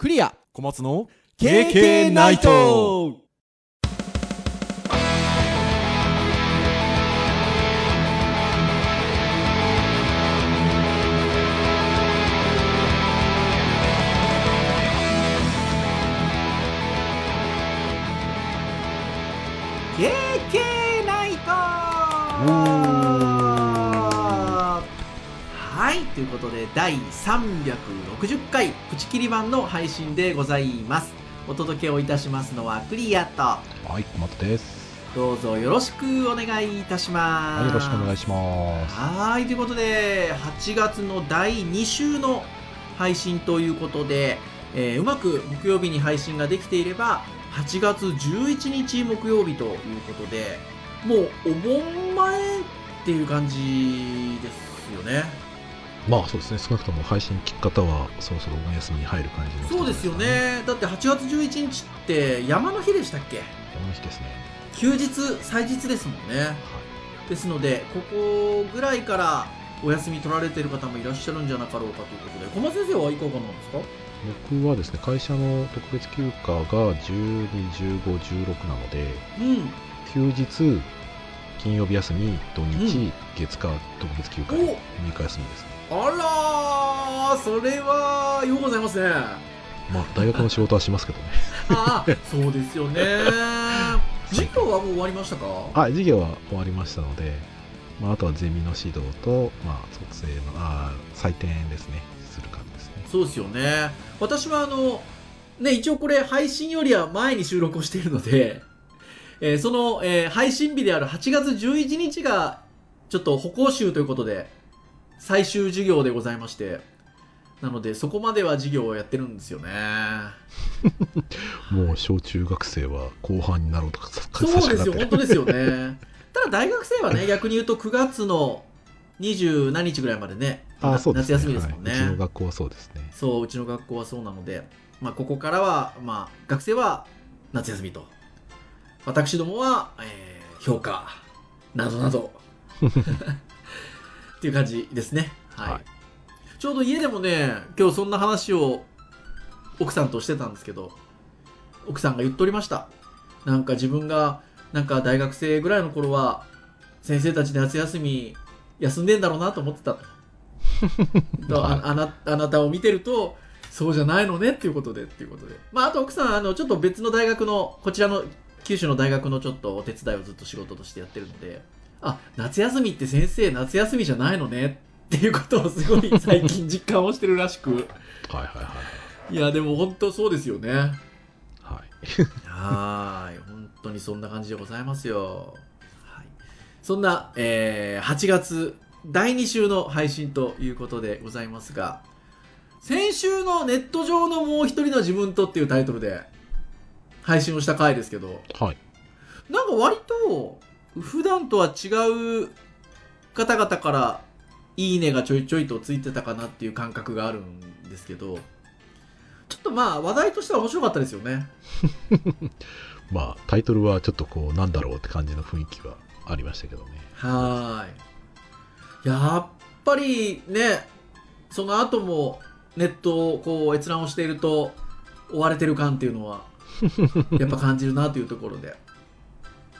クリア。小松の KK ナイトということで第360回プチ切り版の配信でございます。お届けをいたしますのはクリアと。はい小松です。どうぞよろしくお願いいたします。はいよろしくお願いします。はいということで8月の第2週の配信ということで、えーうまく木曜日に配信ができていれば8月11日木曜日ということでもうお盆前っていう感じですよねまあそうですね。少なくとも配信聞く方はそろそろお休みに入る感じのそうですよね。だって8月11日って山の日でしたっけ？この日ですね。休日祭日ですもんね。はい。ですのでここぐらいからお休み取られてる方もいらっしゃるんじゃなかろうかということで小松先生はいかがなんですか？僕はですね会社の特別休暇が121516なのでうん。休日金曜日休み土日、うん。月火特別休暇お。3日休みです。ねあらーそれはようございますね。まあ大学の仕事はしますけどね。ああそうですよね。授業はもう終わりましたか？あ授業は終わりましたので、まあ、あとはゼミの指導と、まあ、卒生のあー採点ですね。する感じですね。そうですよね。私はあのね一応これ配信よりは前に収録をしているので、えーその、えー配信日である8月11日がちょっと歩行集ということで最終授業でございましてなのでそこまでは授業をやってるんですよね。もう小中学生は後半になろうとかさそうですよ本当ですよね。ただ大学生はね逆に言うと9月の20何日ぐらいまでねあそうね、夏休みですもんね、はい、うちの学校はそうですね。そううちの学校はそうなので、まあ、ここからは、まあ、学生は夏休みと私どもは、えー評価などなど。っていう感じですね、はい。はい。ちょうど家でもね今日そんな話を奥さんとしてたんですけど奥さんが言っておりました。なんか自分がなんか大学生ぐらいの頃は先生たち夏休み休んでんだろうなと思ってたと。とああなあなたを見てるとそうじゃないのねっていうことでっていうことで。まああと奥さんあのちょっと別の大学のこちらの九州の大学のちょっとお手伝いをずっと仕事としてやってるのであ夏休みって先生夏休みじゃないのねっていうことをすごい 最近実感をしてるらしく。はいはいはいい。やでも本当そうですよね。はい。はーい。本当にそんな感じでございますよ、はい、そんな、えー8月第2週の配信ということでございますが先週のネット上のもう一人の自分とっていうタイトルで配信をした回ですけど。はい。なんか割と普段とは違う方々からいいねがちょいちょいとついてたかなっていう感覚があるんですけど。ちょっとまあ話題としては面白かったですよね。まあタイトルはちょっとこうなんだろうって感じの雰囲気はありましたけどね。はーい。やっぱりね、その後もネットをこう閲覧をしていると追われてる感っていうのは やっぱ感じるなというところで。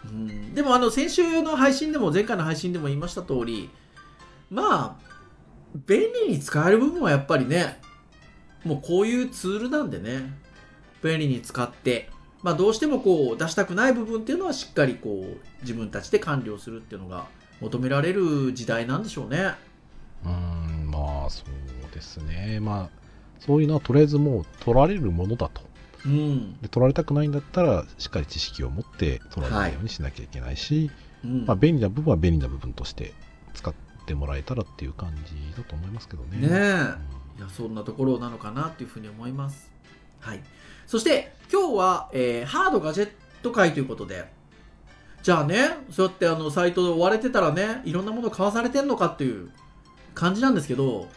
うん、でもあの先週の配信でも前回の配信でも言いました通りまあ便利に使える部分はやっぱりねもうこういうツールなんでね便利に使ってまあどうしてもこう出したくない部分っていうのはしっかりこう自分たちで管理をするっていうのが求められる時代なんでしょうね。うんまあそうですねまあそういうのはとりあえずもう取られるものだとうん。で取られたくないんだったらしっかり知識を持って取られないようにしなきゃいけないし、うんまあ、便利な部分は便利な部分として使ってもらえたらっていう感じだと思いますけどね。ねえうんいやそんなところなのかなっていうふうに思います。はい。そして今日は、えーハードガジェット会ということで、じゃあね、そうやってあのサイトで追われてたらね、いろんなもの買わされてんのかっていう感じなんですけど、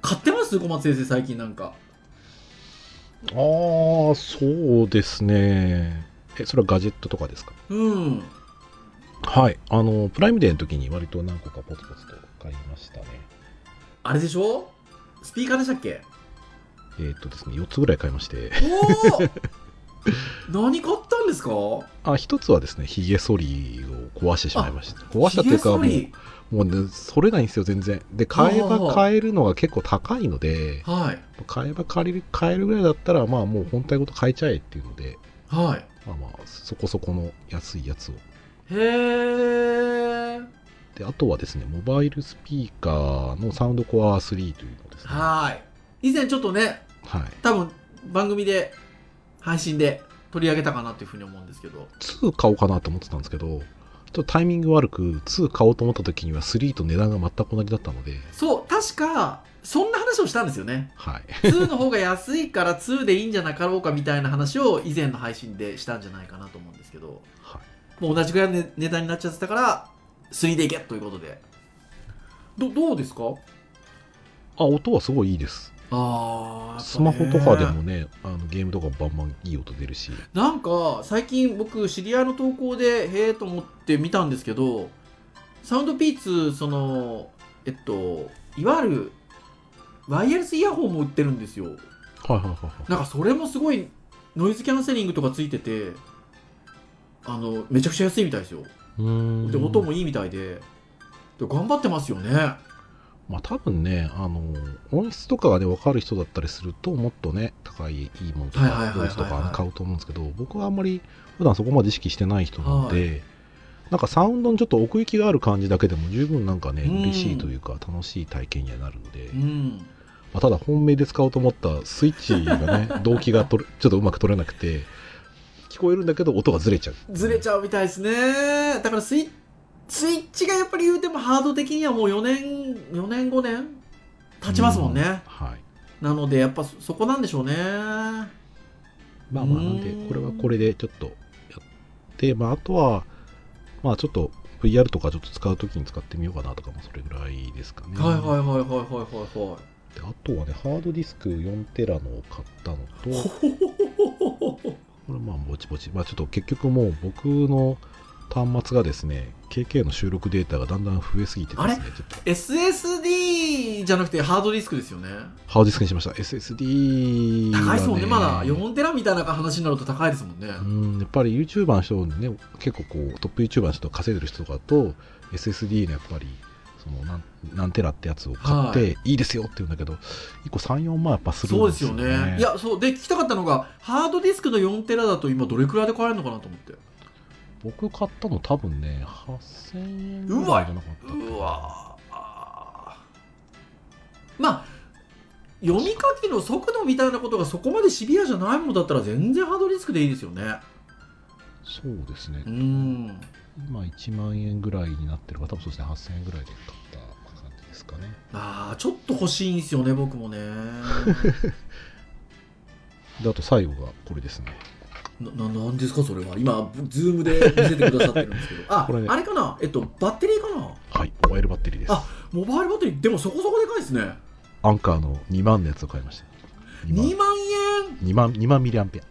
買ってます？小松先生最近なんか。ああ、そうですね。え、それはガジェットとかですか？うん。はい。あの、プライムデーの時に割と何個かポツポツと買いましたね。あれでしょ？スピーカーでしたっけ？えっ、とですね、4つぐらい買いまして、おお 何買ったんですか？あ、1つはですね、ヒゲ剃りを壊してしまいました。壊したっていうか、もう、もうね、剃れないんですよ、全然。で、買えば買えるのが結構高いので、はい買えば借りる、買えるぐらいだったら、まあもう本体ごと買えちゃえっていうので、はいまあまあ、そこそこの安いやつを。へえで、あとはですね、モバイルスピーカーのサウンドコア3というのですね。はい以前ちょっとねはい。多分番組で配信で取り上げたかなっていうふうに思うんですけど2買おうかなと思ってたんですけど、とタイミング悪く、2買おうと思った時には3と値段が全く同じだったので、そう確かそんな話をしたんですよね。はい。2の方が安いから2でいいんじゃなかろうかみたいな話を以前の配信でしたんじゃないかなと思うんですけど。はい。もう同じぐらいの値値段になっちゃってたから3でいけということで。どどうですか？あ、音はすごいいいです。あースマホとかでもね、あのゲームとかバンバンいい音出るし、なんか最近僕知り合いの投稿でへえと思って見たんですけどサウンドピーツそのえっといわゆるワイヤレスイヤホンも売ってるんですよ。はいはいはいはい。なんかそれもすごいノイズキャンセリングとかついててあのめちゃくちゃ安いみたいですよ。うーん。で音もいいみたいで。で頑張ってますよねまあ多分ね、あの、音質とかがね、分かる人だったりすると、もっとね、高いいいものとか、はいはいはいはいはい。ボイスとか買うと思うんですけど、僕はあんまり普段そこまで意識してない人なので、なんかサウンドにちょっと奥行きがある感じだけでも十分なんかね、うん。嬉しいというか、楽しい体験にはなるので、うん。まあ、ただ本命で使おうと思ったスイッチがね、動機が取れちょっとうまく取れなくて、聞こえるんだけど音がずれちゃう。ずれちゃうみたいですね。だからスイスイッチがやっぱり言うてもハード的にはもう4年4年5年経ちますもんね、うんはい。なのでやっぱそそこなんでしょうね。まあまあ、なんで、これはこれでちょっとやって、まあ、あとは、まあ、ちょっと VR とかちょっと使うときに使ってみようかなとかもそれぐらいですかね。はいはいはいはいはいはいはであとはね、ハードディスク4テラのを買ったのと、これまあ、ぼちぼち、まあ、ちょっと結局もう僕の端末がですね、KK の収録データがだんだん増えすぎてですね、ちょっと。い SSD じゃなくてハードディスクですよね。ハードディスクにしました。SSD は、ね、高いですもんね。まだ4テラみたいな話になると高いですもんね、うん、やっぱり YouTuber の人ね、結構こうトップ YouTuber の人稼いでる人とかと SSD のやっぱりその何何テラってやつを買って、、はい。いですよって言うんだけど、1個3、4万やっぱするんでよそうですすよね。ねいやそう。で聞きたかったのがハードディスクの4テラだと今どれくらいで買えるのかなと思って僕買ったの多分ね、8000円ぐらいじゃなかったうわまあ読み書きの速度みたいなことがそこまでシビアじゃないものだったら全然ハードディスクでいいですよねそうですねう。ん今1万円ぐらいになってるから、多分そうですね、8000円ぐらいで買った感じですかね。ああちょっと欲しいんですよね僕もね で、あと最後がこれですね。なななんですかそれは。今ズームで見せてくださってるんですけど。あ、これ。ねあれかな？えっとバッテリーかな？はい、モバイルバッテリーです。あモバイルバッテリー。でもそこそこでかいですね。アンカーの2万のやつを買いました。2万。円？2万、2万ミリアンペ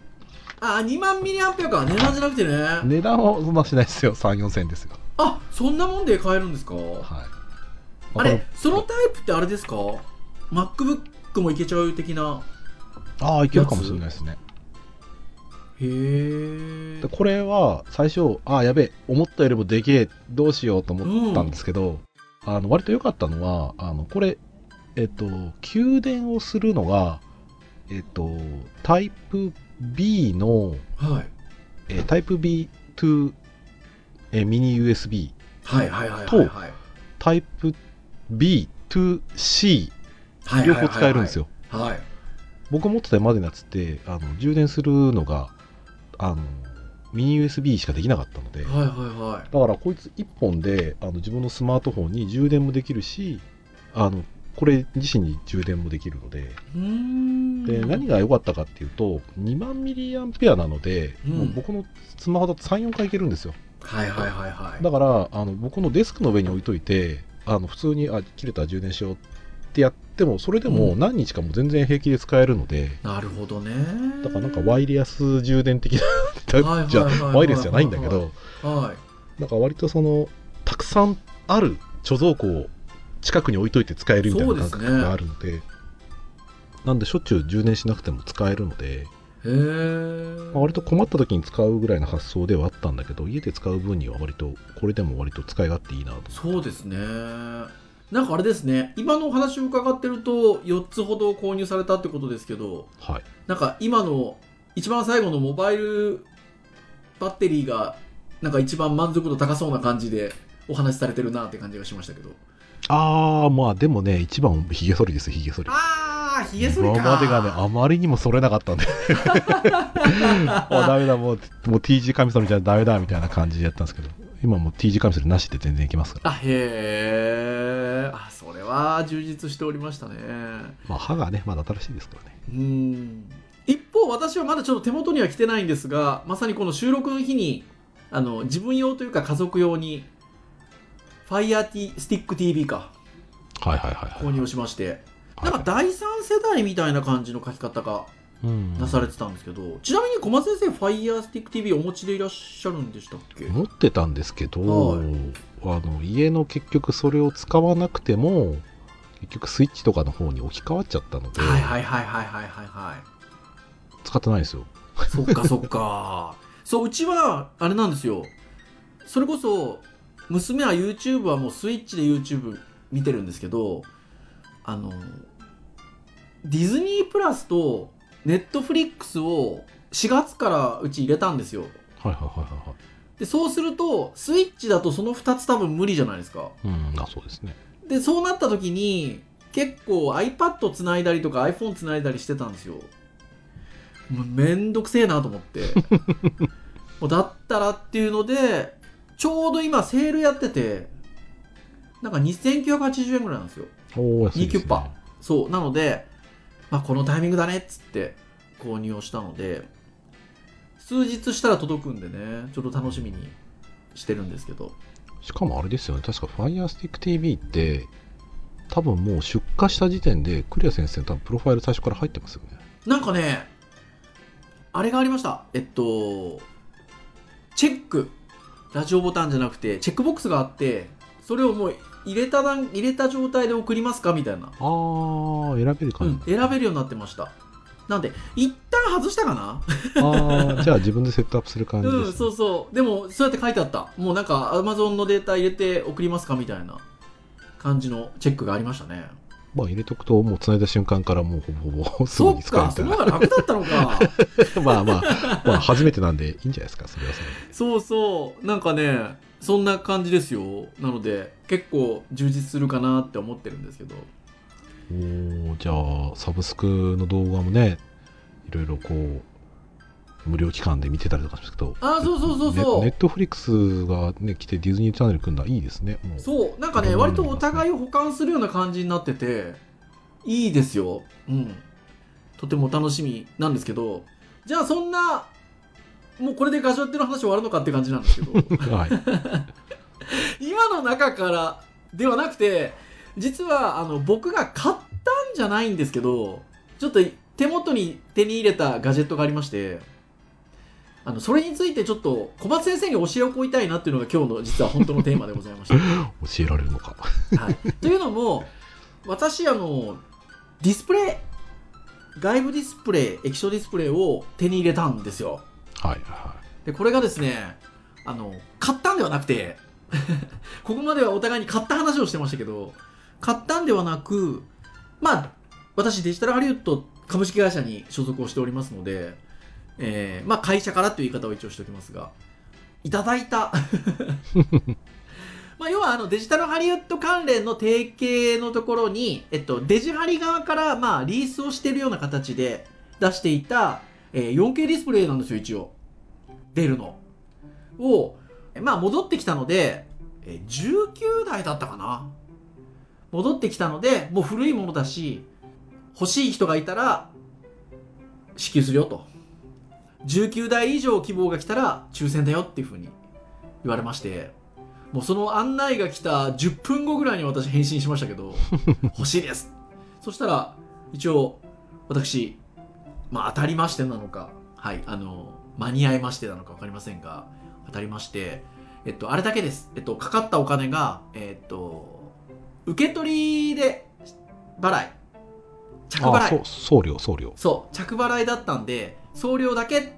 ア。あ2万ミリアンペアか。値段じゃなくてね。値段はそんなしないですよ。3 4千円ですよ。あそんなもんで買えるんですか？はい。あれそのタイプってあれですか？MacBook もいけちゃう的な。ああいけるかもしれないですねへえでこれは最初ああやべえ思ったよりもでけえどうしようと思ったんですけど、あの割と良かったのはあのこれえっと給電をするのがえっとタイプ B のはい。えタイプ B to えミニ USB はいはいはいはいはい。タイプ B to C はい両方使えるんですよ。はい。僕持ってたまでのやつってあの充電するのがあのミニ USB しかできなかったので、はいはいはい。だからこいつ1本であの自分のスマートフォンに充電もできるしあのこれ自身に充電もできるので。で何が良かったかっていうと2万ミリアンペアなので、うん。もう僕のスマホだと34回いけるんですよ。はいはいはいはい。だからあの僕のデスクの上に置いといてあの普通にあ切れたら充電しようってやってもそれでもうん。何日かも全然平気で使えるので、なるほどね。だからなんかワイヤス充電的なじゃあワイヤレスじゃないんだけどはい。なんか割とそのたくさんある貯蔵庫を近くに置いといて使えるみたいな感覚があるのでなんでしょっちゅう充電しなくても使えるので、まあ、割と困った時に使うぐらいの発想ではあったんだけど家で使う分には割とこれでも割と使い勝手いいなとそうですねなんかあれですね今のお話を伺ってると4つほど購入されたってことですけどはい。なんか今の一番最後のモバイルバッテリーがなんか一番満足度高そうな感じでお話しされてるなって感じがしましたけど。ああまあでもね一番ヒゲ剃りですヒゲ剃り。ああひげ剃りか。今までがねあまりにも剃れなかったんで。あダメだもうもう T 字カミソリじゃダメだみたいな感じでやったんですけど今もう T 字カミソリなしで全然いけますから。あへえあそれは充実しておりましたね。まあ歯がねまだ新しいですからね。うん。一方私はまだちょっと手元には来てないんですがまさにこの収録の日にあの自分用というか家族用に FireStickTV かはいはいはいはい購入しまして。はい。なんか第三世代みたいな感じの書き方がうん。なされてたんですけど、ちなみに小松先生 FireStickTV お持ちでいらっしゃるんでしたっけ？持ってたんですけど、はい。あの家の結局それを使わなくても結局スイッチとかの方に置き換わっちゃったので、はいはいはいはいはいはいはい。使ってないですよ。そっか そっか。そう、うちは、あれなんですよ。それこそ、娘は YouTube はもうスイッチで YouTube 見てるんですけど、あの、ディズニープラスとネットフリックスを4月からうち入れたんですよ。はいはいはいはいはいで、そうすると、スイッチだとその2つ多分無理じゃないですか。うんあそうですねで、そうなった時に、結構 iPad つないだりとか iPhone つないだりしてたんですよ。もうめんどくせえなと思って。もうだったらっていうので、ちょうど今セールやってて、なんか2980円ぐらいなんですよ。おお安い2キですねュッパ。そう。なので、まあこのタイミングだねっつって購入をしたので、数日したら届くんでね、ちょっと楽しみにしてるんですけど。しかもあれですよね確か FirestickTV って多分もう出荷した時点でクリア先生の多分プロファイル最初から入ってますよねなんかね、あれがありました。えっと、チェック。ラジオボタンじゃなくて、チェックボックスがあって、それをもう入れた段、入れた状態で送りますかみたいな。ああ選べるうん感じ、、選べるようになってました。なんで、一旦外したかな？ああじゃあ自分でセットアップする感じです、ねうん、そうそう。でも、そうやって書いてあった。もうなんか、Amazon のデータ入れて送りますかみたいな感じのチェックがありましたね。まあ入れとくともう繋いだ瞬間からもうほぼほぼすぐにそっか、そ使えるみたいなの方が楽だったのか。まあまあ、まあ初めてなんでいいんじゃないですか、それはそれで。そうそう。なんかね、そんな感じですよ。なので、結構充実するかなって思ってるんですけど。おーじゃあ、サブスクの動画もね、いろいろこう、無料期間で見てたりとかしますけど、あーそうそうそうそうネネットフリックスがね、来てディズニーチャンネル組んだらいいですね。そう、なんかね、うん割とお互いを補完するような感じになってて、いいですよ。うん。とても楽しみなんですけど、じゃあそんな、もうこれでガジョッテの話終わるのかって感じなんですけど、はい。今の中からではなくて、実はあの僕が買ったんじゃないんですけど、ちょっと手元に手に入れたガジェットがありまして、あの、それについてちょっと小松先生に教えを請いたいなっていうのが今日の実は本当のテーマでございました。教えられるのか。はい、というのも私あのディスプレイ外部ディスプレイ液晶ディスプレイを手に入れたんですよはいはい。でこれがですねあの買ったんではなくて ここまではお互いに買った話をしてましたけど買ったんではなくまあ私デジタルハリウッド株式会社に所属をしておりますので、えーまあ会社からという言い方を一応しておきますがいただいた。まあ、要はあのデジタルハリウッド関連の提携のところに、えっと、デジハリ側からまあリースをしているような形で出していた、えー 4K ディスプレイなんですよ、一応。デルの。を、まあ戻ってきたので、えー19台だったかな。戻ってきたので、もう古いものだし、欲しい人がいたら、支給するよと。19台以上希望が来たら抽選だよっていうふうに言われまして、もうその案内が来た10分後ぐらいに私返信しましたけど、欲しいです。そしたら、一応、私、まあ当たりましてなのか、はい、あの、間に合いましてなのかわかりませんが、当たりまして、えっと、あれだけです。えっと、かかったお金が、えっと、受け取りで払い。着払い。送料送料。そう着払いだったんで送料だけ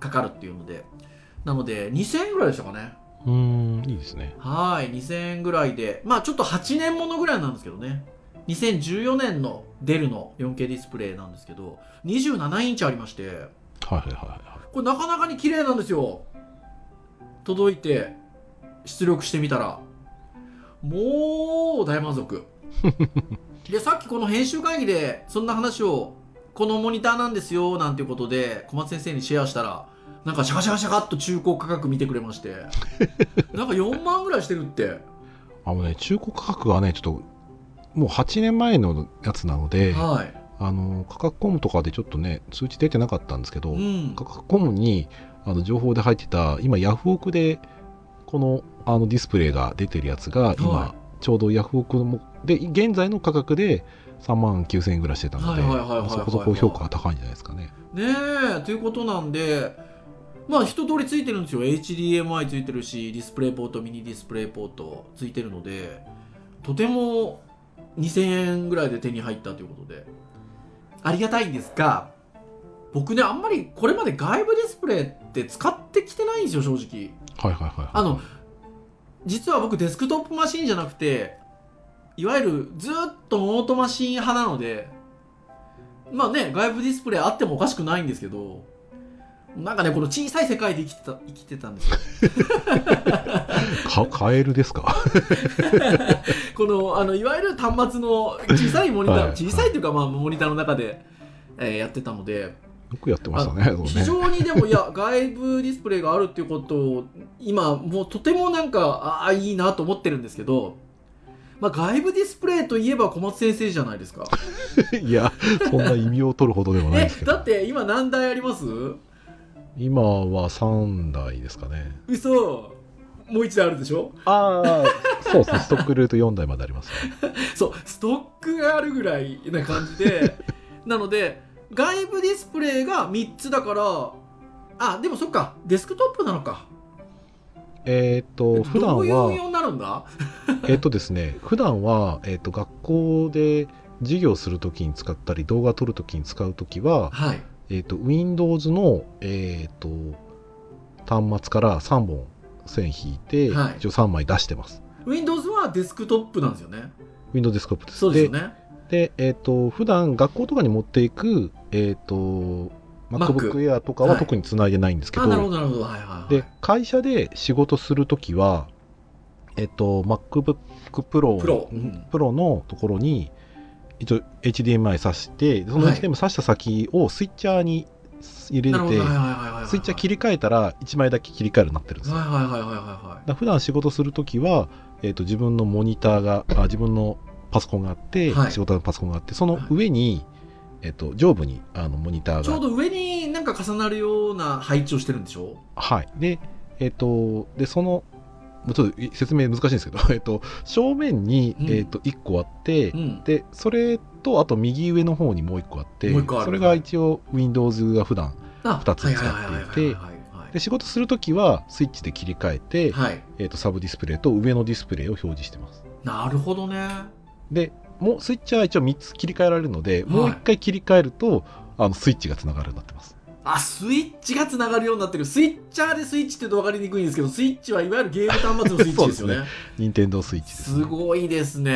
かかるっていうので。なので2000円ぐらいでしたかね。うーんいいですね。はい2000円ぐらいで。まあちょっと8年ものぐらいなんですけどね。2014年のデルの 4K ディスプレイなんですけど27インチありまして。はいはいはいはい。これなかなかに綺麗なんですよ。届いて出力してみたら。もう大満足。でさっきこの編集会議でそんな話をこのモニターなんですよなんていうことで小松先生にシェアしたらなんかシャカシャカシャカっと中古価格見てくれまして。なんか4万ぐらいしてるって。あのね中古価格はねちょっともう8年前のやつなのではい。あの価格コムとかでちょっとね通知出てなかったんですけど、うん。価格コムにあの情報で入ってた今ヤフオクでこのあのディスプレイが出てるやつが今、はちょうどヤフオクもで現在の価格で3万9000円ぐらいしてたのでそこそこ評価が高いんじゃないですかね。ねえということなんでまあ一通りついてるんですよ。HDMI ついてるしディスプレイポートミニディスプレイポートついてるのでとても2000円ぐらいで手に入ったということで。ありがたいんですが僕ねあんまりこれまで外部ディスプレイって使ってきてないんですよ正直。はいはいはいあの実は僕デスクトップマシンじゃなくていわゆるずっとノートマシン派なのでまあね外部ディスプレイあってもおかしくないんですけどなんかねこの小さい世界で生きてた生きてたんですよ。か カエルですか？このあのいわゆる端末の小さいモニター、はい。小さいというかまあモニターの中で、えーやってたので。よくやってましたね非常にでもいや 外部ディスプレイがあるっていうことを今もうとてもなんかああいいなと思ってるんですけど、まあ、外部ディスプレイといえば小松先生じゃないですか。いやそんな意味を取るほどではないえですけど。だって今何台あります？今は3台ですかね。嘘。もう1台あるでしょ？ああそうですね。ストックルート4台まであります、ね、そうストックがあるぐらいな感じで。なので外部ディスプレイが3つだからあでもそっか。デスクトップなのか。えっと普段どういう運は用になるんだ？えっとですね普段はえっと学校で授業するときに使ったり動画撮るときに使うときは、はいえっと Windows の、えっと端末から3本線引いて、はい。一応3枚出してます。Windows はデスクトップなんですよね。Windows デスクトップです。そうですよね。で、えっ、と、普段学校とかに持っていく、えっ、と、Mac MacBook Air とかははい。特につないでないんですけど、あなるほどなるほど。はいはいはい。で、会社で仕事するときは、えっ、と、MacBook Pro, Pro うん。プロのところに、一応 HDMI 挿して、そのはい。HDMI 挿した先をスイッチャーに入れて、スイッチャー切り替えたら1枚だけ切り替えるようになってるんですよ。はいはいはいはいはい普段仕事するときは、えっと自分のモニターがあ自分のパソコンがあって、はい。仕事のパソコンがあってその上に、えっと上部にあのモニターが。いちょうど上になんか重なるような配置をしてるんでしょ？はい。でえっとでそのちょっと説明難しいんですけど、えっと、正面に、うん。えっと1個あって、うん。でそれとあと右上の方にもう1個あってそれが一応 Windows が普段あ二つ使っていてで仕事するときはスイッチで切り替えて、はい。はいえっとサブディスプレイと上のディスプレイを表示してます。なるほどね。でもうスイッチは一応3つ切り替えられるので、い。もう1回切り替えるとあのスイッチがつながるようになってますあスイッチがつながるようになってる。スイッチャーでスイッチって言うと分かりにくいんですけどスイッチはいわゆるゲーム端末のスイッチですよね。そう任天堂スイッチです、すごいですね。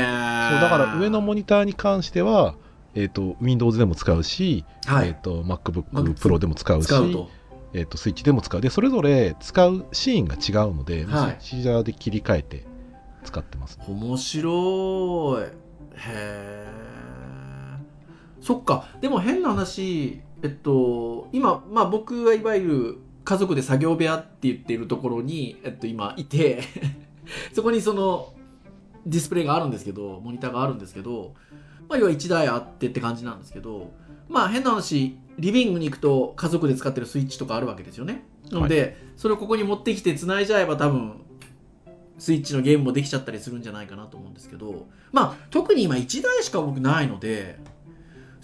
そうだから上のモニターに関しては、えー、と Windows でも使うし、はい。えー、と MacBook Mac Pro でも使うし使うと。えー、とスイッチでも使う。でそれぞれ使うシーンが違うので、はい。スイッチャーで切り替えて使ってます面白い。へえそっか。でも変な話えっと今まあ僕はいわゆる家族で作業部屋って言っているところに、えっと、今いて そこにそのディスプレイがあるんですけどモニターがあるんですけど、まあ、要は1台あってって感じなんですけどまあ変な話リビングに行くと家族で使ってるスイッチとかあるわけですよね。なので、それをここに持ってきて繋いじゃえば多分スイッチのゲームもできちゃったりするんじゃないかなと思うんですけどまあ特に今1台しか僕ないので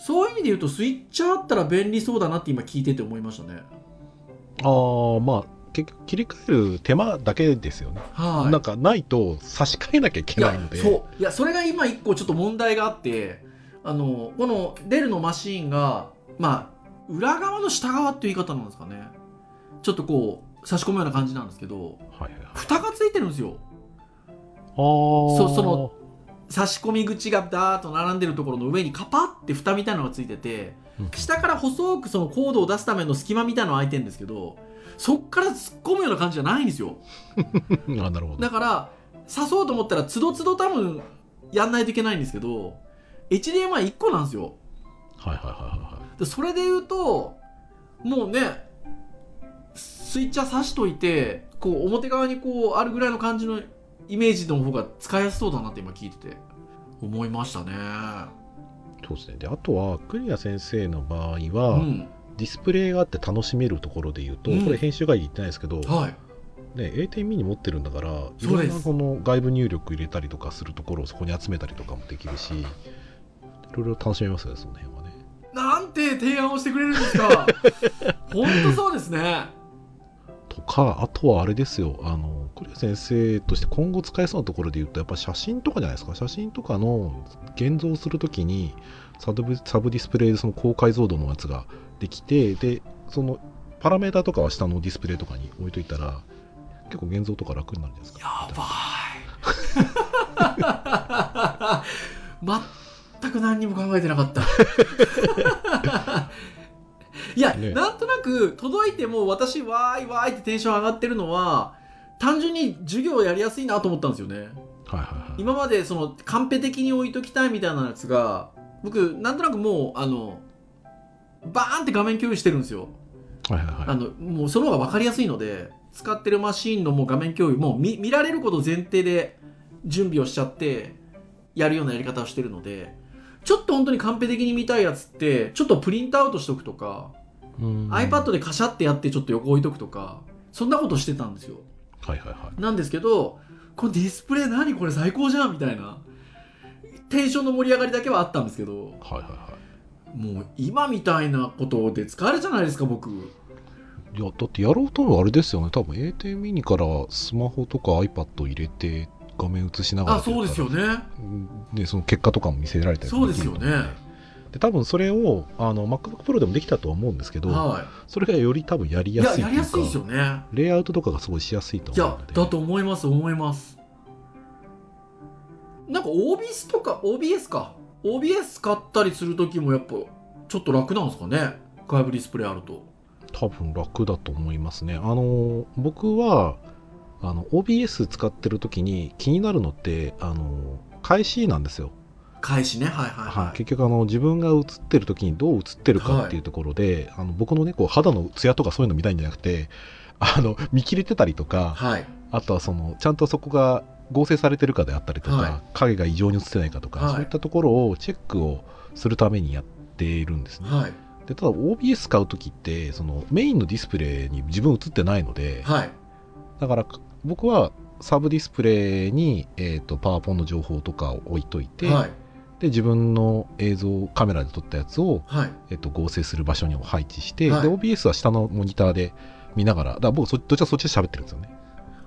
そういう意味で言うとスイッチあったら便利そうだなって今聞いてて思いましたね。ああまあ結局切り替える手間だけですよね、はい。なんかないと差し替えなきゃいけないので。そう。いやそれが今一個ちょっと問題があってあのこのデルのマシーンがまあ裏側の下側っていう言い方なんですかね。ちょっとこう差し込むような感じなんですけどはいはいはい。蓋がついてるんですよ。あー。そその差し込み口がダーッと並んでるところの上にカパって蓋みたいなのがついててうん。下から細くそのコードを出すための隙間みたいなのが開いてるんですけどそっから突っ込むような感じじゃないんですよ。あなるほど。だから刺そうと思ったらつどつど多分やんないといけないんですけど HDMI1 個なんですよ。はいはいはいはいはい。でそれで言うともうねスイッチャー刺しといてこう表側にこうあるぐらいの感じのイメージの方が使いやすそうだなって今聞いてて思いましたね。そうですね。であとはクリア先生の場合うは、ん。ディスプレイがあって楽しめるところで言うと、うん。これ編集会議言ってないですけど、はい。ね、A 点ミニ持ってるんだからいろんなこの外部入力入れたりとかするところをそこに集めたりとかもできるしいろいろ楽しめますよねその辺はね。なんて提案をしてくれるんですか？本当そうですね。とかあとはあれですよ。あの先生として今後使えそうなところで言うとやっぱ写真とかじゃないですか。写真とかの現像するときにサブサブディスプレイでその高解像度のやつができてでそのパラメータとかは下のディスプレイとかに置いといたら結構現像とか楽になるんじゃないですか。やばい。全く何にも考えてなかった。いや、ね。なんとなく届いても私わーいわーいってテンション上がってるのは単純に授業やりやすいなと思ったんですよね。はいはいはい。今までそのカンペ的に置いときたいみたいなやつが僕なんとなくもうあのバーンって画面共有してるんですよ。はいはいはい。あのもうその方が分かりやすいので使ってるマシーンのもう画面共有もう見見られること前提で準備をしちゃってやるようなやり方をしてるのでちょっと本当にカンペ的に見たいやつってちょっとプリントアウトしとくとか、うん。iPad でカシャってやってちょっと横置いとくとかそんなことしてたんですよはいはいはい。なんですけどこのディスプレイ何これ最高じゃんみたいな。テンションの盛り上がりだけはあったんですけどはいはいはい。もう今みたいなことで疲れじゃないですか僕。いやだってやろうともあれですよね。多分 A 点ミニからスマホとか iPad 入れて画面映しながらあそうですよね。うん。でその結果とかも見せられたりそうですよねでで多分それをあの MacBook Pro でもできたとは思うんですけど、はそれがより多分やりいいややすいやりやすいですよね。レイアウトとかがすごいしやすいといや思うのでだと思います。思います。なんか OBS とか OBS か。OBS 買ったりする時もやっぱちょっと楽なんですかね。外部ディスプレイあると。多分楽だと思いますね。あの僕はあの OBS 使ってる時に気になるのってあの開始なんですよ返しね。はいはいはい。はい、結局あの自分が映ってる時にどう映ってるかっていうところで、あの僕のねこう肌のツヤとかそういうの見たいんじゃなくて あの見切れてたりとかはい。あとはそのちゃんとそこが合成されてるかであったりとか、はい。影が異常に映ってないかとか、はい。そういったところをチェックをするためにやっているんですね。はい。でただ OBS 使う時ってそのメインのディスプレイに自分映ってないので、はい。だから僕はサブディスプレイに、えー、とパワポンの情報とかを置いといて、はいで自分の映像カメラで撮ったやつを、はい。えっと合成する場所に配置して、はい。で OBS は下のモニターで見ながらだから僕そどっちらそっちで喋ってるんですよね。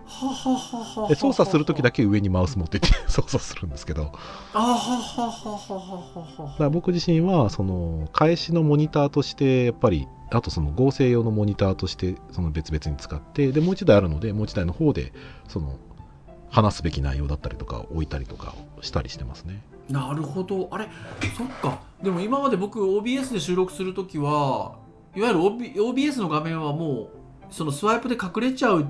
ははははで操作する時だけ上にマウス持ってって 操作するんですけど。僕自身はその返しのモニターとしてやっぱりあとその合成用のモニターとしてその別々に使ってでもう一台あるのでもう一台の方でその話すべき内容だったりとか置いたりとかをしたりしてますねなるほど。あれ？そっか。でも今まで僕 OBS で収録するときはいわゆる OB OBS の画面はもうそのスワイプで隠れちゃう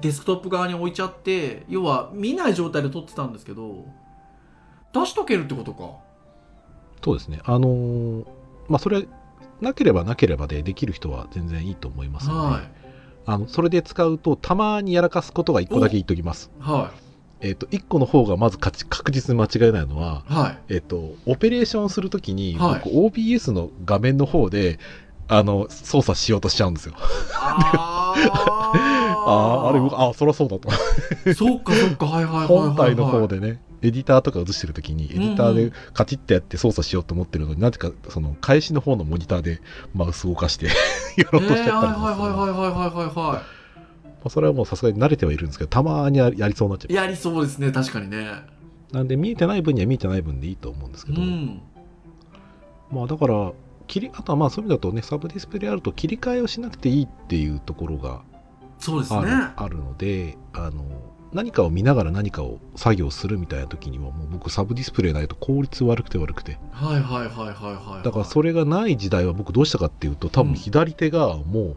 デスクトップ側に置いちゃって要は見ない状態で撮ってたんですけど出しとけるってことか。そうですね。あのーまあそれなければなければでできる人は全然いいと思いますので、はい。あのそれで使うとたまにやらかすことが1個だけ言っときます。はえっと1個の方がまず確実に間違いないのは、いはい。えっとオペレーションするときに、はい。僕 OBS の画面の方であの操作しようとしちゃうんですよ。あ ああれあそりゃそうだと。そっかそっかはいはいはいはい、はい、本体の方でねエディターとか映してるときにエディターでうんうんカチッてやって操作しようと思ってるのになぜかその返しの方のモニターでマウスを動かしてやろうとしちゃったりとかはいはいはいはいはいはいはまあそれはもうさすがに慣れてはいるんですけどたまにややりそうになっちゃいやりそうですね確かにね。うなんで見えてない分には見えてない分でいいと思うんですけど、うん。まあだから切りあとはまあそういう意味だとねサブディスプレイあると切り替えをしなくていいっていうところがそうですね。ある,、のであの何かを見ながら何かを作業するみたいな時にはもう僕サブディスプレイないと効率悪くて悪くて。はいはいはいはいはいだからそれがない時代は僕どうしたかっていうと多うん。分左手がもう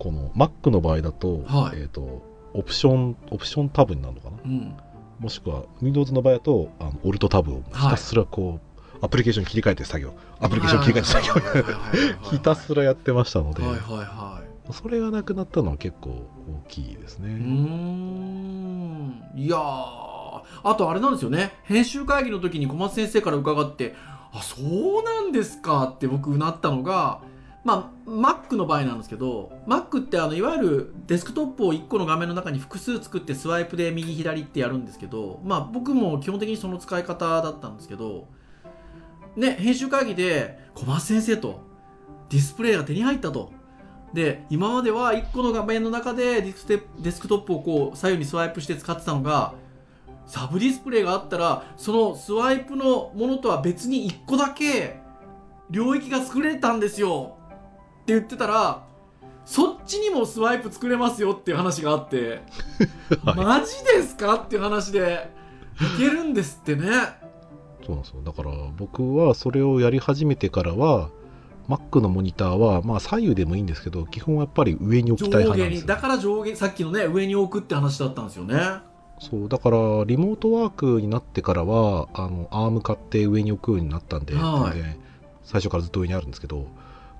この Mac の場合だと,、はい。えー、とオプションオプションタブになるのかな？うん。もしくは Windows の場合だとあのオルトタブをひたすらこう、アプリケーション切り替えて作業。アプリケーション切り替えて作業。はいはいはいはいはいひたすらやってましたので、はいはいはそれがなくなったのは結構大きいですいう。んいやーあとあれなんですよね編集会議の時に小松先生から伺ってあそうなんですかって僕なったのがまあ Mac の場合なんですけど Mac ってあのいわゆるデスクトップを1個の画面の中に複数作ってスワイプで右左ってやるんですけどまあ僕も基本的にその使い方だったんですけどね編集会議で小松先生とディスプレイが手に入ったと。で今までは1個の画面の中でディスクトップをこう左右にスワイプして使ってたのがサブディスプレイがあったらそのスワイプのものとは別に1個だけ領域が作れたんですよ。言ってたらそっちにもスワイプ作れますよっていう話があって、はい。マジですかっていう話でいけるんですってね。そうなんですよ。だから僕はそれをやり始めてからは Mac のモニターはまあ左右でもいいんですけど基本はやっぱり上に置きたい派なんですだから上下さっきのね上に置くって話だったんですよね。そうだからリモートワークになってからはあのアーム買って上に置くようになったんで、はい。全然最初からずっと上にあるんですけど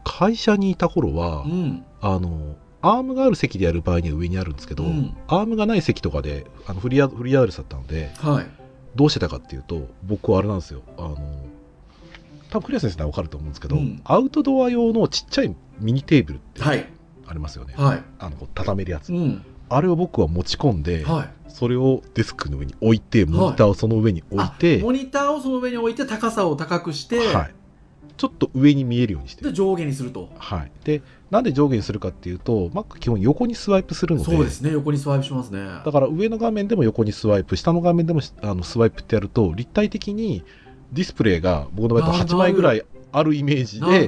会社にいた頃は、うん。あのアームがある席でやる場合には上にあるんですけど、うん。アームがない席とかであのフリーアフリーアドレスだったのではい。どうしてたかっていうと僕はあれなんですよ。あの多分クリア先生なら分かると思うんですけど、うん。アウトドア用のちっちゃいミニテーブルってはい。ありますよね、はい。あのこう畳めるやつ、うん。あれを僕は持ち込んで、はい。それをデスクの上に置いてモニターをその上に置いて、あモニターをその上に置いて高さを高くして、はい、ちょっと上に見えるようにしてで上下にすると。はい、でなんで上下にするかっていうと Mac 基本横にスワイプするのでそうですね。横にスワイプしますね。だから上の画面でも横にスワイプ下の画面でもあのスワイプってやると立体的にディスプレイが僕の場合だとあ8枚ぐらいあるイメージなで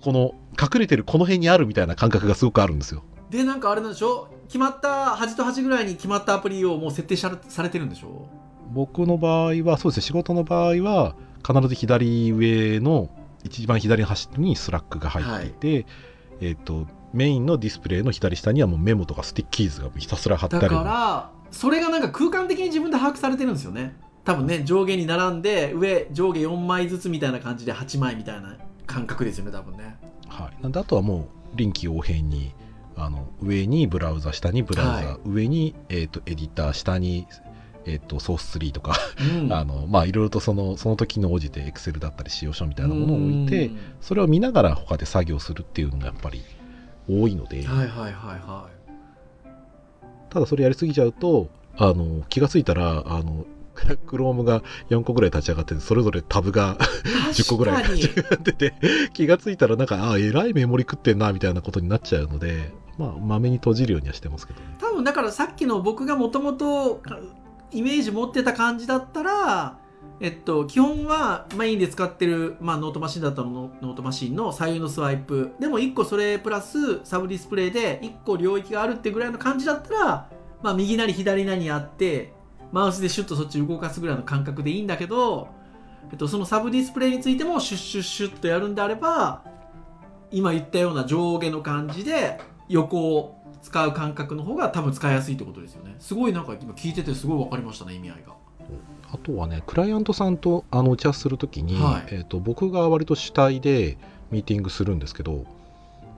この隠れてるこの辺にあるみたいな感覚がすごくあるんですよ。でなんかあれなんでしょ？決まった端と端ぐらいに決まったアプリをもう設定されされてるんでしょ？僕の場合はそうですね。仕事の場合は必ず左上の一番左の端に Slack が入っていて、えっ、とメインのディスプレイの左下にはもうメモとか Stickies がひたすら貼ってあだるからそれがなんか空間的に自分で把握されてるんですよね。多分ね上下に並んで上上下4枚ずつみたいな感じで8枚みたいな感覚ですよね多分ね。はい、なんであとはもう臨機応変にあの上にブラウザ下にブラウザ、は上に、えー、とエディター下に、えー、とソース3とか、うん。あのまあいろいろとそのその時の応じて Excel だったり使用書みたいなものを置いてうん。それを見ながら他で作業するっていうのがやっぱり多いので、はいはいはいはただそれやりすぎちゃうとあの気がついたらあの Chrome が4個ぐらい立ち上がっててそれぞれタブがい10個ぐらい立ち上がってて気がついたらなんかああえらいメモリ食ってんなみたいなことになっちゃうのでまあまめに閉じるようにはしてますけどね。多分だからさっきの僕がもともとイメージ持ってた感じだったらえっと、基本はメインで使ってる、まあ、ノートマシンだったらノノートマシンの左右のスワイプ。でも1個それプラスサブディスプレイで1個領域があるってぐらいの感じだったら、まあ、右なり左なりあってマウスでシュッとそっち動かすぐらいの感覚でいいんだけど、えっと、そのサブディスプレイについてもシュッシュッシュッとやるんであれば今言ったような上下の感じで横を使う感覚の方が多分使いやすいってことですよね。すごいなんか今聞いててすごい分かりましたね意味合いが。あとはねクライアントさんとあの打ち合わせするときに、はい。えー、と僕が割と主体でミーティングするんですけど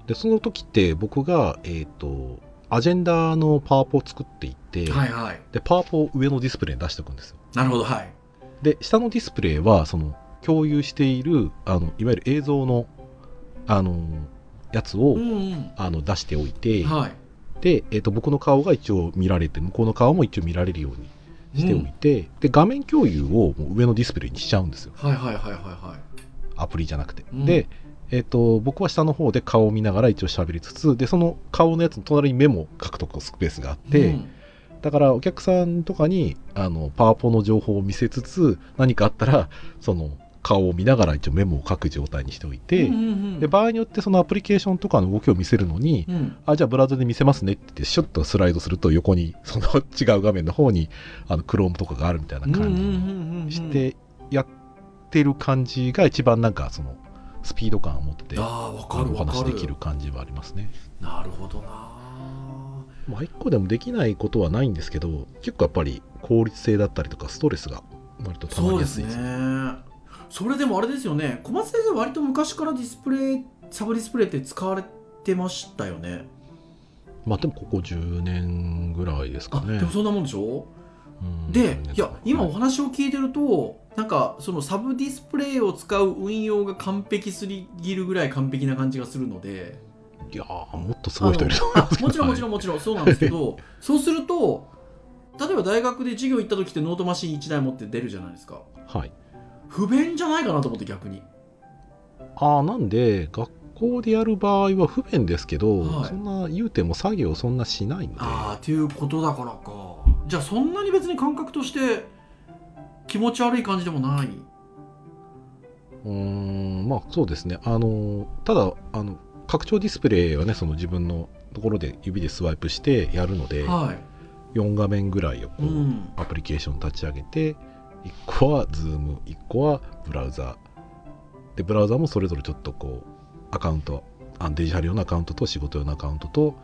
でその時って僕が、えー、とアジェンダのパワポを作っていって、はいはい。でパワポを上のディスプレイに出しておくんですよ。なるほどはい。で下のディスプレイはその共有しているあのいわゆる映像のあのやつを、うんうん。あの出しておいて、はいで、えー、と僕の顔が一応見られて向こうの顔も一応見られるようにしておいて、で画面共有をもう上のディスプレイにしちゃうんですよ。はいはいはいはいはアプリじゃなくて、うん。で、えー、と僕は下の方で顔を見ながら一応喋りつつでその顔のやつの隣にメモを書くとこスペースがあっいて、うん。だからお客さんとかにあのパワポの情報を見せつつ何かあったらその顔を見ながら一応メモを書く状態にしておいて、うんうんうん。で場合によってそのアプリケーションとかの動きを見せるのに、うん。あじゃあブラウザで見せますねって言ってシュッとスライドすると横にその違う画面の方にあの Chrome とかがあるみたいな感じにしてやってる感じが一番なんかそのスピード感を持ってああわあのお話できる感じはありますね。なるほどな。まあ、1個でもできないことはないんですけど結構やっぱり効率性だったりとかストレスが割とたまりやすいですね。それでもあれですよね。小松先生割と昔からディスプレイサブディスプレイって使われてましたよね。まあでもここ10年ぐらいですかね。あでもそんなもんでしょ？うん。で10年いや今おはい話を聞いてるとなんかそのサブディスプレイを使う運用が完璧すぎるぐらい完璧な感じがするので。いやーもっとすごい人いると思もちろんもちろん。んもちろんそうなんですけどそうすると例えば大学で授業行った時ってノートマシン1台持って出るじゃないですか。はい。不便じゃないかなと思って逆に。ああなんで学校でやる場合は不便ですけど、はい。そんな言うても作業そんなしないので。ああっていうことだからか。じゃあそんなに別に感覚として気持ち悪い感じでもない？うーんまあそうですね。あのただあの拡張ディスプレイはねその自分のところで指でスワイプしてやるので、は4画面ぐらいをこい、う、うん、アプリケーション立ち上げて1個は Zoom、1個はブラウザでブラウザもそれぞれちょっとこうアカウントあデジタル用のアカウントと仕事用のアカウントと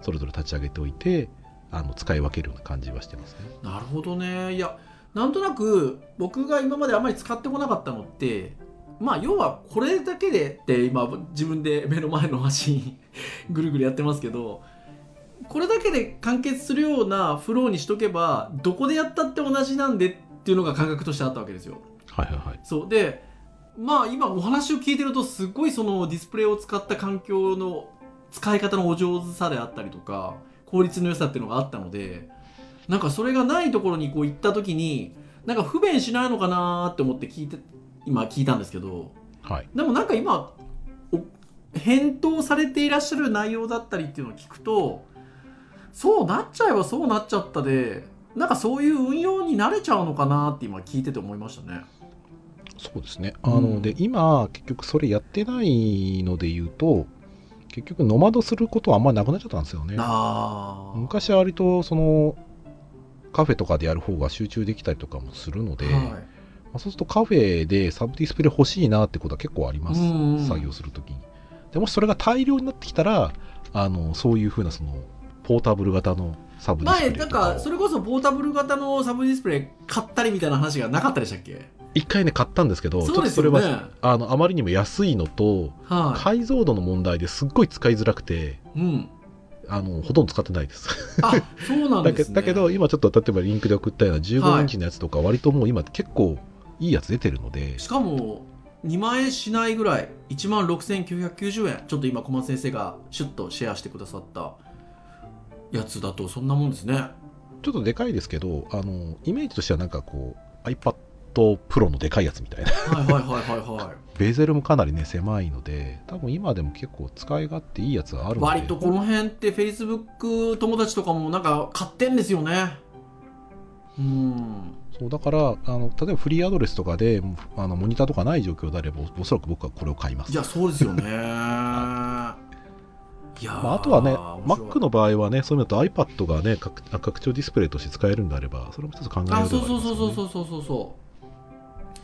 それぞれ立ち上げておいてあの使い分けるような感じはしてますね。なるほどねいやなんとなく僕が今まであまり使ってこなかったのってまあ要はこれだけでって今自分で目の前のマシン ぐるぐるやってますけどこれだけで完結するようなフローにしとけばどこでやったって同じなんでっていうのが感覚としてあったわけですよ。はいはいはい。そうでまあ今お話を聞いてるとすごいそのディスプレイを使った環境の使い方のお上手さであったりとか効率の良さっていうのがあったのでなんかそれがないところにこう行った時になんか不便しないのかなーって思って聞いて今聞いたんですけどはい、でもなんか今お返答されていらっしゃる内容だったりっていうのを聞くとそうなっちゃえばそうなっちゃったでなんかそういう運用に慣れちゃうのかなって今聞いてて思いましたね。そうですね。あの、うんで今結局それやってないので言うと結局ノマドすることはあんまりなくなっちゃったんですよね。昔は割とそのカフェとかでやる方が集中できたりとかもするので、まはいあ、そうするとカフェでサブディスプレイ欲しいなってことは結構あります、うんうん作業するときにでもしそれが大量になってきたらあのそういうふうなそのポータブル型のサブディスプ前なんレイとかをかそれこそポータブル型のサブディスプレイ買ったりみたいな話がなかったでしたっけ？一回ね買ったんですけどそうですちょっとそれはあのあまりにも安いのとは解像度の問題ですっごい使いづらくてい、うん、あのほとんど使ってないです。あそうなんですね。だけど今ちょっと例えばリンクで送ったようなはい15インチのやつとか割ともう今結構いいやつ出てるので、しかも2万円しないぐらい。1万6990円。ちょっと今小松先生がシュッとシェアしてくださったやつだとそんなもんですね。ちょっとでかいですけどあのイメージとしてはなんかこう iPad Pro のでかいやつみたいな。はいはいはいはいはい。ベゼルもかなりね狭いので多分今でも結構使い勝手いいやつがあるので。割とこの辺って Facebook 友達とかもなんか買ってんですよね。うん。そうだからあの例えばフリーアドレスとかであのモニターとかない状況であればおおそらく僕はこれを買います。いやそうですよねまあ、あとはね、Mac の場合はね、そういうのと iPad がね拡、拡張ディスプレイとして使えるんであれば、それも一つ考える、ね、あ、そうそうそうそうそうそうそう。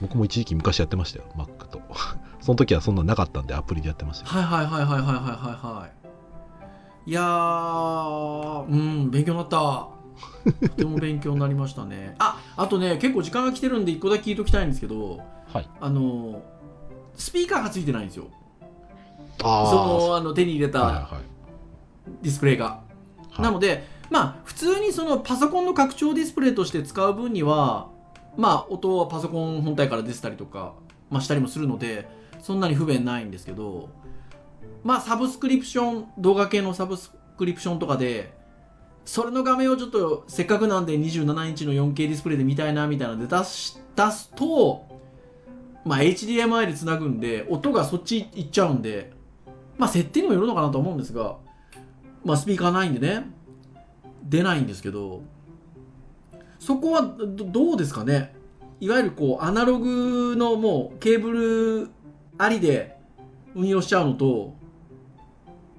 僕も一時期昔やってましたよ、Mac と。その時はそんななかったんで、アプリでやってましたはいはいはいはいはいはいはい。いやー、うん、勉強になった。とても勉強になりましたね。ああとね、結構時間が来てるんで、1個だけ聞いときたいんですけど、はい、あのスピーカーがついてないんですよ。あそのあの手に入れたはいはい。ディスプレイが、はい。なのでまあ普通にそのパソコンの拡張ディスプレイとして使う分にはまあ音はパソコン本体から出てたりとか、まあ、したりもするのでそんなに不便ないんですけどまあサブスクリプション動画系のサブスクリプションとかでそれの画面をちょっとせっかくなんで27インチの 4K ディスプレイで見たいなみたいなので出し出すとまあ HDMI でつなぐんで音がそっち行っちゃうんでまあ設定にもよるのかなと思うんですがまあスピーカーないんでね。出ないんですけど。そこはどうですかね。いわゆるこうアナログのもうケーブルありで運用しちゃうのと、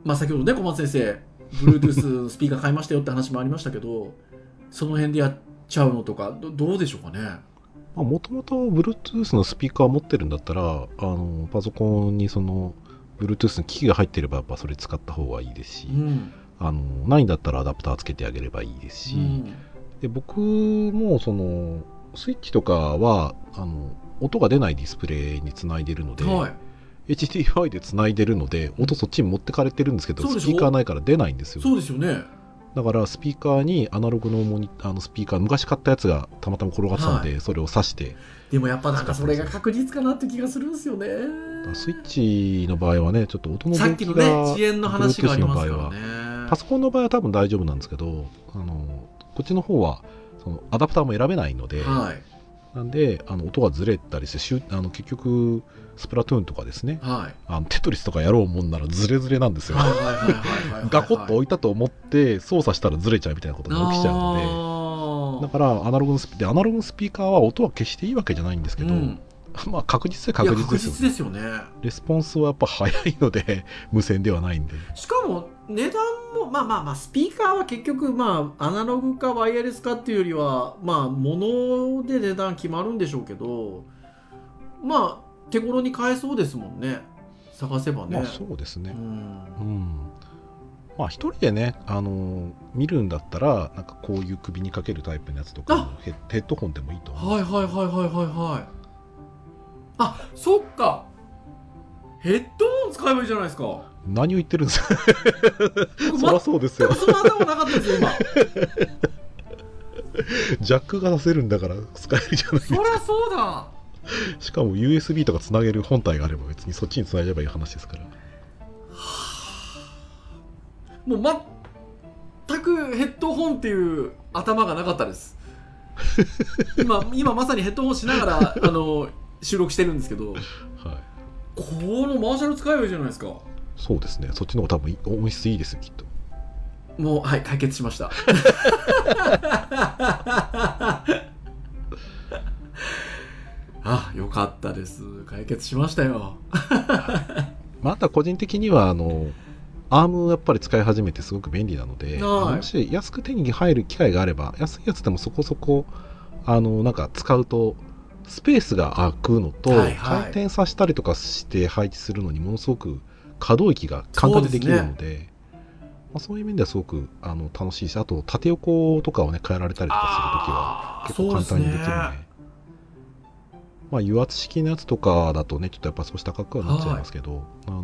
まあ、先ほどね小松先生 Bluetooth スピーカー買いましたよって話もありましたけどその辺でやっちゃうのとかどどうでしょうかね。もともと Bluetooth のスピーカー持ってるんだったらあのパソコンにその Bluetooth の機器が入ってればやっぱそれ使った方がいいですし、うん。あのないんだったらアダプターつけてあげればいいですし、うん。で僕もそのスイッチとかはあの音が出ないディスプレイにつないでるので、はい。HDMI でつないでるので音そっちに持ってかれてるんですけどスピーカーないから出ないんですよ。そうですよね。だからスピーカーにアナログのモニあのスピーカー昔買ったやつがたまたま転がってたので、はそれを挿してでもやっぱなんかそれが確実かなって気がするんですよね。スイッチの場合はねちょっと音のさっきのね遅延の話がありますね。パソコンの場合は多分大丈夫なんですけどあのこっちの方はそのアダプターも選べないので、はい。なんであの音がずれたりしてしゅあの結局スプラトゥーンとかですね。はい。あのテトリスとかやろうもんならズレズレなんですよ。ガコッと置いたと思って操作したらずれちゃうみたいなことが起きちゃうので。のだからアナログのスピでアナログのスピーカーは音は決していいわけじゃないんですけど、うん。まあ確実で確確実ですよ、ね、実ですよね。レスポンスはやっぱ早いので 無線ではないんで。しかも値段もまあまあまあスピーカーは結局まあアナログかワイヤレスかっていうよりはまあ物で値段決まるんでしょうけどまあ手頃に買えそうですもんね。探せばね、まあそうですね。うん。うんまあ一人でね、あのー見るんだったらなんかこういう首にかけるタイプのやつとかあ！ヘッヘッドホンでもいいと思う。はいはいはいはいはいはい。あそっか。ヘッドホン使えばいいじゃないですか。何を言ってるんですか。僕そりゃそうですよ。全くその頭なかったですよ今。ジャックが出せるんだから使えるじゃないそりゃそうだ。しかも USB とかつなげる本体があれば別にそっちにつなげればいい話ですからもう全くヘッドホンっていう頭がなかったです。今今まさにヘッドホンしながら あの収録してるんですけどはい。このマーシャル使えばいいじゃないですか。そうですね。そっちの方が多分い音質いいですよきっと。もうはい解決しました。あよかったです。解決しましたよ。まあ、あとは個人的にはあのアームをやっぱり使い始めてすごく便利なので、はい。もし安く手に入る機会があれば安いやつでもそこそこあのなんか使うとスペースが空くのと、はいはい。回転させたりとかして配置するのにものすごく可動域が簡単にできるのでまあ、そういう面ではすごくあの楽しいしあと縦横とかをね変えられたりとかするときは結構簡単にできるので。まあ、油圧式のやつとかだとねちょっとやっぱ少し高くはなっちゃいますけど、あの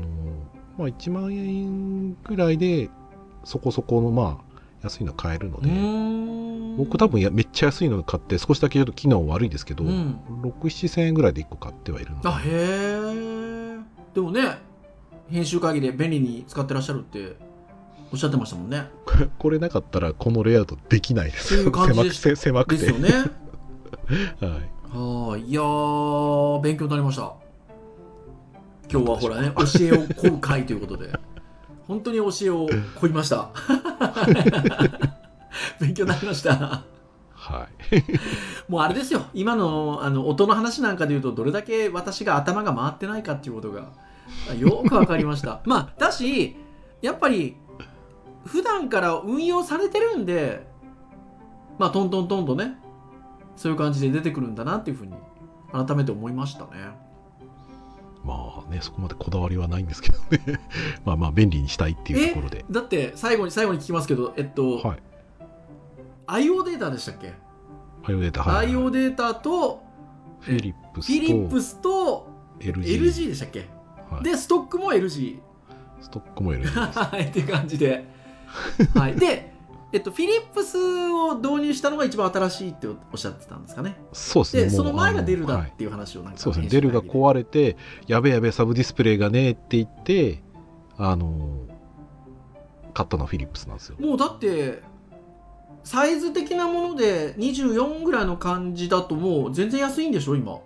まあ、1万円ぐらいでそこそこのまあ安いの買えるので、僕多分やめっちゃ安いの買って少しだけちょっと機能悪いですけど、うん。67000円ぐらいで1個買ってはいるので。あへえでもね編集会議で便利に使ってらっしゃるっておっしゃってましたもんね。これなかったらこのレイアウトできないです。いう感じ狭く狭くて。ですよね。はい。はい。いやー勉強になりました今日はほらね 教えを請う会ということで。本当に教えを請いました。勉強になりました。はい。もうあれですよ。今のあの音の話なんかで言うとどれだけ私が頭が回ってないかっていうことがよくわかりました。まあだしやっぱり普段から運用されてるんでまあトントントンとねそういう感じで出てくるんだなっていうふうに改めて思いましたねまあねそこまでこだわりはないんですけどね。まあまあ便利にしたいっていうところで。だって最後に最後に聞きますけどえっと、はい。IO データでしたっけ、IO データはい IO データとフィリップスフィリッとプスと LG, LG でしたっけ、はい。でストックも LG ストックも LG です。はい、っていう感じで。はい、で、えっと、フィリップスを導入したのが一番新しいっておっしゃってたんですかね。そうですね。で、その前がデルだっていう話をなんか、そうですね。デルが壊れてやべやべサブディスプレイがねえって言ってあの買ったのはフィリップスなんですよ。でもうだって、サイズ的なもので24ぐらいの感じだともう全然安いんでしょ、今。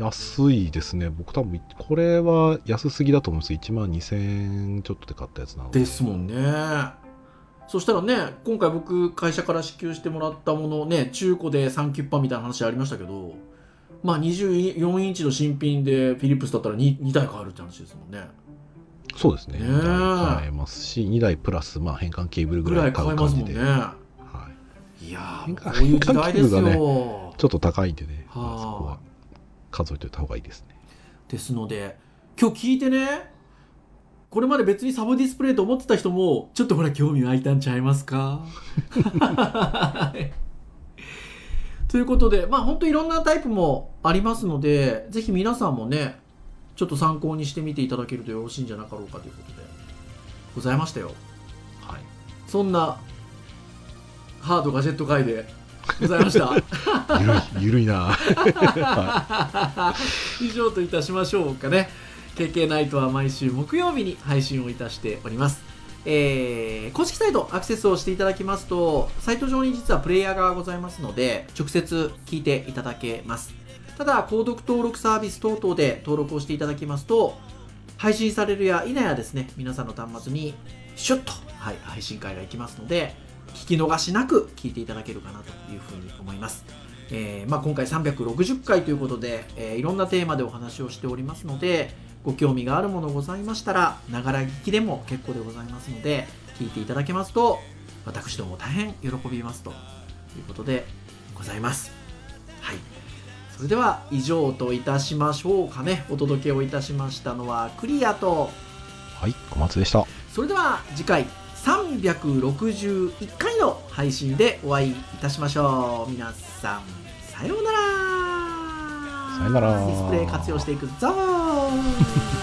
安いですね。僕多分これは安すぎだと思うんですよ。1万2000円ちょっとで買ったやつなので。ですもんね。そしたらね今回僕会社から支給してもらったものね中古でサンキュッパみたいな話ありましたけどまあ24インチの新品でフィリップスだったら 2, 2台買えるって話ですもんね。そうですね。ねえ。2台買えますし、2台プラス、まあ、変換ケーブルぐぐらい買買えますもんね。う感じで。はい。いやこういう時代ですよ、ちょっと高いんでね、はあ。そこは数えておいた方がいいですね。ですので今日聞いてねこれまで別にサブディスプレイと思ってた人もちょっとほら興味湧いたんちゃいますか？はい。ということでまあ本当いろんなタイプもありますのでぜひ皆さんもねちょっと参考にしてみていただけるとよろしいんじゃなかろうかということでございましたよ。はい。そんなハードガジェット界でございました。ゆるい、ゆるいな。は 以上といたしましょうかね KK ナイトは毎週木曜日に配信をいたしております。えー公式サイトアクセスをしていただきますとサイト上に実はプレイヤーがございますので直接聞いていただけます。ただ購読登録サービス等々で登録をしていただきますと配信されるや否やですね皆さんの端末にシュッと、はい、配信会が行きますので聞き逃しなく聞いていただけるかなというふうに思います。えーまあ、今回360回ということで、えーいろんなテーマでお話をしておりますのでご興味があるものございましたらながら聞きでも結構でございますので聞いていただけますと私ども大変喜びますということでございます。はい。それでは以上といたしましょうかね。お届けをいたしましたのはクリアと。い。はい、小松でした。それでは次回361回の配信でお会いいたしましょう。皆さんさようなら。さようなら。ディスプレイ活用していくぞー